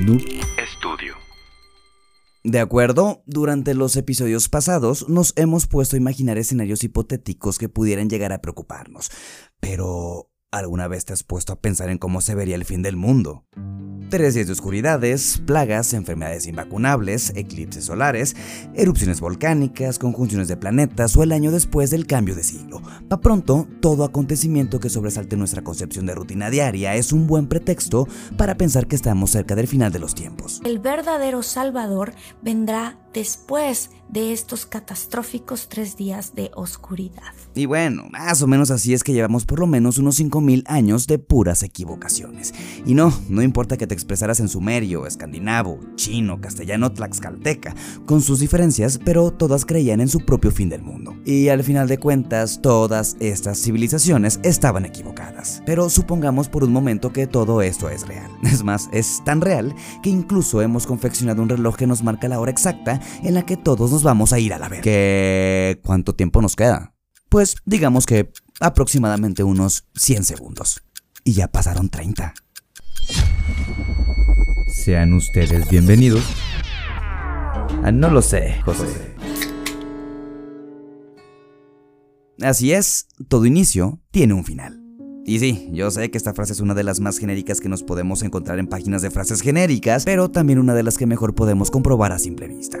Noob Studio. De acuerdo, durante los episodios pasados nos hemos puesto a imaginar escenarios hipotéticos que pudieran llegar a preocuparnos. Pero, ¿alguna vez te has puesto a pensar en cómo se vería el fin del mundo? Tres días de oscuridades, plagas, enfermedades invacunables, eclipses solares, erupciones volcánicas, conjunciones de planetas o el año después del cambio de siglo. Pa' pronto, todo acontecimiento que sobresalte nuestra concepción de rutina diaria es un buen pretexto para pensar que estamos cerca del final de los tiempos. El verdadero Salvador vendrá después de estos catastróficos tres días de oscuridad. Y bueno, más o menos así es que llevamos por lo menos unos 5.000 años de puras equivocaciones. Y no, no importa que te expresaras en sumerio, escandinavo, chino, castellano, tlaxcalteca, con sus diferencias, pero todas creían en su propio fin del mundo. Y al final de cuentas, todas estas civilizaciones estaban equivocadas. Pero supongamos por un momento que todo esto es real. Es más, es tan real que incluso hemos confeccionado un reloj que nos marca la hora exacta en la que todos nos vamos a ir a la verga. ¿Qué? ¿Cuánto tiempo nos queda? Pues digamos que aproximadamente unos 100 segundos. Y ya pasaron 30. Sean ustedes bienvenidos. Ah, no lo sé, José. Así es, todo inicio tiene un final. Y sí, yo sé que esta frase es una de las más genéricas que nos podemos encontrar en páginas de frases genéricas, pero también una de las que mejor podemos comprobar a simple vista.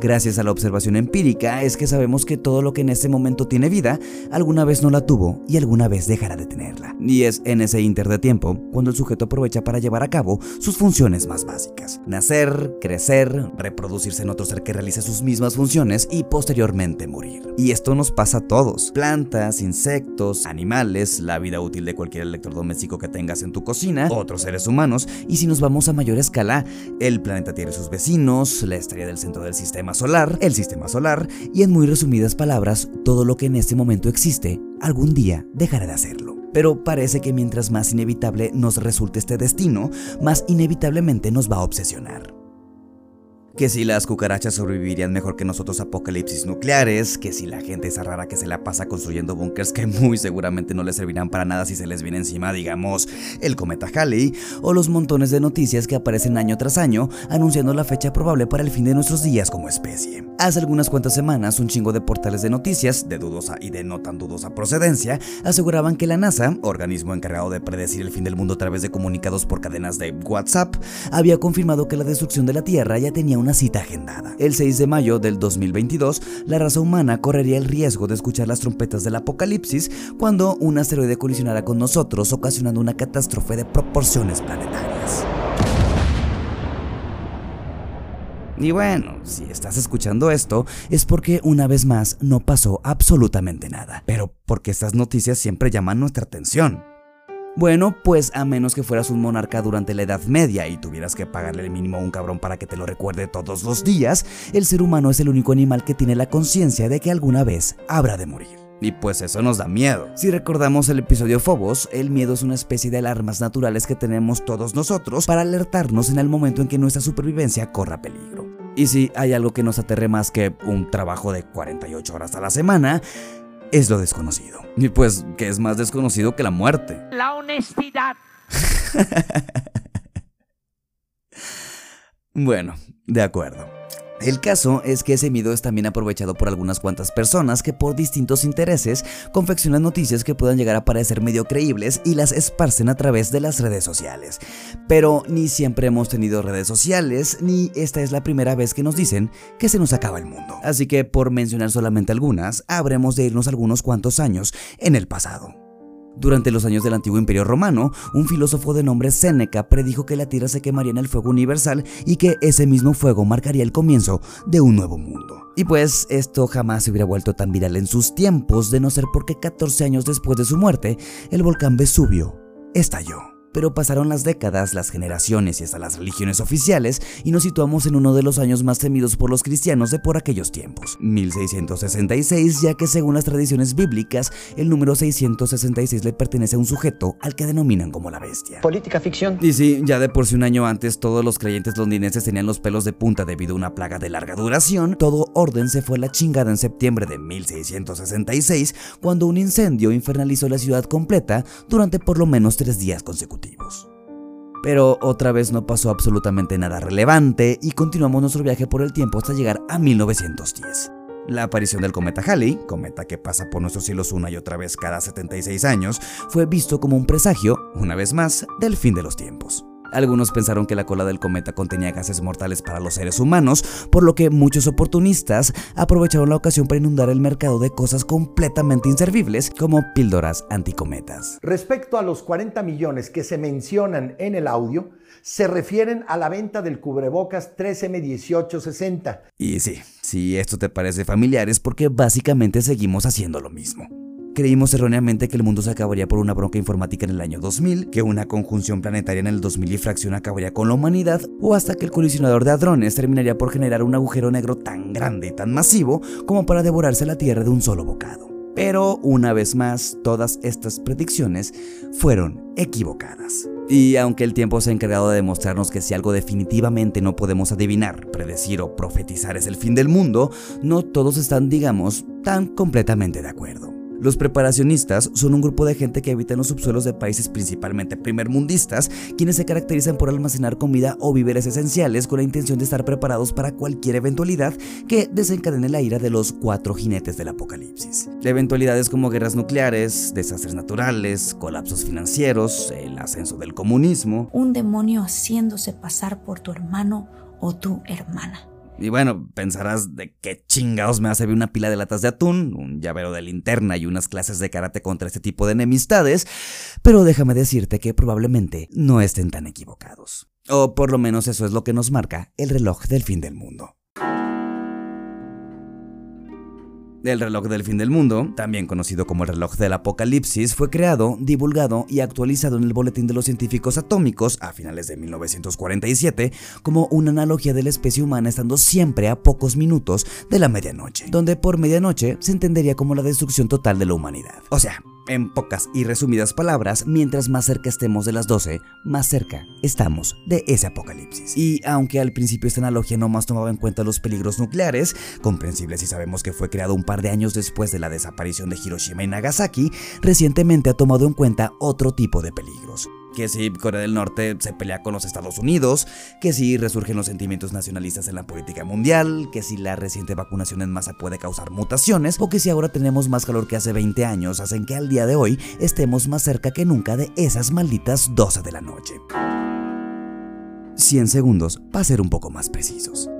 Gracias a la observación empírica es que sabemos que todo lo que en este momento tiene vida, alguna vez no la tuvo y alguna vez dejará de tenerla. Y es en ese inter de tiempo cuando el sujeto aprovecha para llevar a cabo sus funciones más básicas. Nacer, crecer, reproducirse en otro ser que realice sus mismas funciones y posteriormente morir. Y esto nos pasa a todos. Plantas, insectos, animales, la vida útil de cualquier electrodoméstico que tengas en tu cocina, otros seres humanos, y si nos vamos a mayor escala, el planeta tiene sus vecinos, la estrella del centro del sistema solar, el sistema solar y en muy resumidas palabras, todo lo que en este momento existe, algún día dejará de hacerlo. Pero parece que mientras más inevitable nos resulte este destino, más inevitablemente nos va a obsesionar que si las cucarachas sobrevivirían mejor que nosotros apocalipsis nucleares, que si la gente esa rara que se la pasa construyendo bunkers que muy seguramente no les servirán para nada si se les viene encima, digamos, el cometa Halley, o los montones de noticias que aparecen año tras año anunciando la fecha probable para el fin de nuestros días como especie. Hace algunas cuantas semanas, un chingo de portales de noticias, de dudosa y de no tan dudosa procedencia, aseguraban que la NASA, organismo encargado de predecir el fin del mundo a través de comunicados por cadenas de WhatsApp, había confirmado que la destrucción de la Tierra ya tenía una cita agendada. El 6 de mayo del 2022, la raza humana correría el riesgo de escuchar las trompetas del apocalipsis cuando un asteroide colisionara con nosotros, ocasionando una catástrofe de proporciones planetarias. Y bueno, si estás escuchando esto, es porque una vez más no pasó absolutamente nada, pero porque estas noticias siempre llaman nuestra atención. Bueno, pues a menos que fueras un monarca durante la Edad Media y tuvieras que pagarle el mínimo a un cabrón para que te lo recuerde todos los días, el ser humano es el único animal que tiene la conciencia de que alguna vez habrá de morir. Y pues eso nos da miedo. Si recordamos el episodio Phobos, el miedo es una especie de alarmas naturales que tenemos todos nosotros para alertarnos en el momento en que nuestra supervivencia corra peligro. Y si hay algo que nos aterre más que un trabajo de 48 horas a la semana, es lo desconocido. Y pues, ¿qué es más desconocido que la muerte? La honestidad. bueno, de acuerdo. El caso es que ese miedo es también aprovechado por algunas cuantas personas que por distintos intereses confeccionan noticias que puedan llegar a parecer medio creíbles y las esparcen a través de las redes sociales. Pero ni siempre hemos tenido redes sociales, ni esta es la primera vez que nos dicen que se nos acaba el mundo. Así que por mencionar solamente algunas, habremos de irnos algunos cuantos años en el pasado. Durante los años del antiguo imperio romano, un filósofo de nombre Séneca predijo que la tierra se quemaría en el fuego universal y que ese mismo fuego marcaría el comienzo de un nuevo mundo. Y pues esto jamás se hubiera vuelto tan viral en sus tiempos de no ser porque 14 años después de su muerte, el volcán Vesubio estalló. Pero pasaron las décadas, las generaciones y hasta las religiones oficiales y nos situamos en uno de los años más temidos por los cristianos de por aquellos tiempos, 1666, ya que según las tradiciones bíblicas, el número 666 le pertenece a un sujeto al que denominan como la bestia. Política ficción. Y sí, ya de por sí un año antes todos los creyentes londinenses tenían los pelos de punta debido a una plaga de larga duración, todo orden se fue a la chingada en septiembre de 1666 cuando un incendio infernalizó la ciudad completa durante por lo menos tres días consecutivos. Pero otra vez no pasó absolutamente nada relevante y continuamos nuestro viaje por el tiempo hasta llegar a 1910. La aparición del cometa Halley, cometa que pasa por nuestros cielos una y otra vez cada 76 años, fue visto como un presagio, una vez más, del fin de los tiempos. Algunos pensaron que la cola del cometa contenía gases mortales para los seres humanos, por lo que muchos oportunistas aprovecharon la ocasión para inundar el mercado de cosas completamente inservibles, como píldoras anticometas. Respecto a los 40 millones que se mencionan en el audio, se refieren a la venta del cubrebocas 3M1860. Y sí, si esto te parece familiar es porque básicamente seguimos haciendo lo mismo. Creímos erróneamente que el mundo se acabaría por una bronca informática en el año 2000, que una conjunción planetaria en el 2000 y fracción acabaría con la humanidad, o hasta que el colisionador de hadrones terminaría por generar un agujero negro tan grande y tan masivo como para devorarse la Tierra de un solo bocado. Pero una vez más, todas estas predicciones fueron equivocadas. Y aunque el tiempo se ha encargado de demostrarnos que si algo definitivamente no podemos adivinar, predecir o profetizar es el fin del mundo, no todos están, digamos, tan completamente de acuerdo. Los preparacionistas son un grupo de gente que habita en los subsuelos de países principalmente primermundistas, quienes se caracterizan por almacenar comida o víveres esenciales con la intención de estar preparados para cualquier eventualidad que desencadene la ira de los cuatro jinetes del apocalipsis. Eventualidades como guerras nucleares, desastres naturales, colapsos financieros, el ascenso del comunismo. Un demonio haciéndose pasar por tu hermano o tu hermana. Y bueno, pensarás de qué chingados me a servir una pila de latas de atún, un llavero de linterna y unas clases de karate contra este tipo de enemistades, pero déjame decirte que probablemente no estén tan equivocados. O por lo menos eso es lo que nos marca el reloj del fin del mundo. El reloj del fin del mundo, también conocido como el reloj del apocalipsis, fue creado, divulgado y actualizado en el Boletín de los Científicos Atómicos a finales de 1947 como una analogía de la especie humana estando siempre a pocos minutos de la medianoche, donde por medianoche se entendería como la destrucción total de la humanidad. O sea, en pocas y resumidas palabras, mientras más cerca estemos de las 12, más cerca estamos de ese apocalipsis. Y aunque al principio esta analogía no más tomaba en cuenta los peligros nucleares, comprensible si sabemos que fue creado un par de años después de la desaparición de Hiroshima y Nagasaki, recientemente ha tomado en cuenta otro tipo de peligros que si Corea del Norte se pelea con los Estados Unidos, que si resurgen los sentimientos nacionalistas en la política mundial, que si la reciente vacunación en masa puede causar mutaciones, o que si ahora tenemos más calor que hace 20 años, hacen que al día de hoy estemos más cerca que nunca de esas malditas 12 de la noche. 100 segundos para ser un poco más precisos.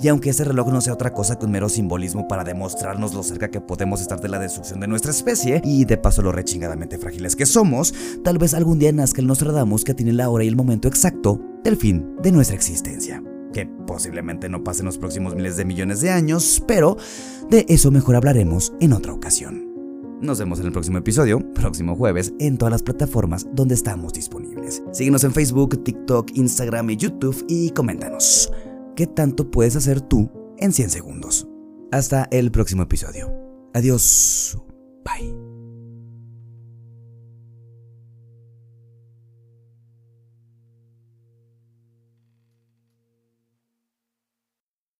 Y aunque este reloj no sea otra cosa que un mero simbolismo para demostrarnos lo cerca que podemos estar de la destrucción de nuestra especie, y de paso lo rechingadamente frágiles que somos, tal vez algún día nazca el Nostradamus que tiene la hora y el momento exacto del fin de nuestra existencia. Que posiblemente no pase en los próximos miles de millones de años, pero de eso mejor hablaremos en otra ocasión. Nos vemos en el próximo episodio, próximo jueves, en todas las plataformas donde estamos disponibles. Síguenos en Facebook, TikTok, Instagram y YouTube y coméntanos qué tanto puedes hacer tú en 100 segundos. Hasta el próximo episodio. Adiós. Bye.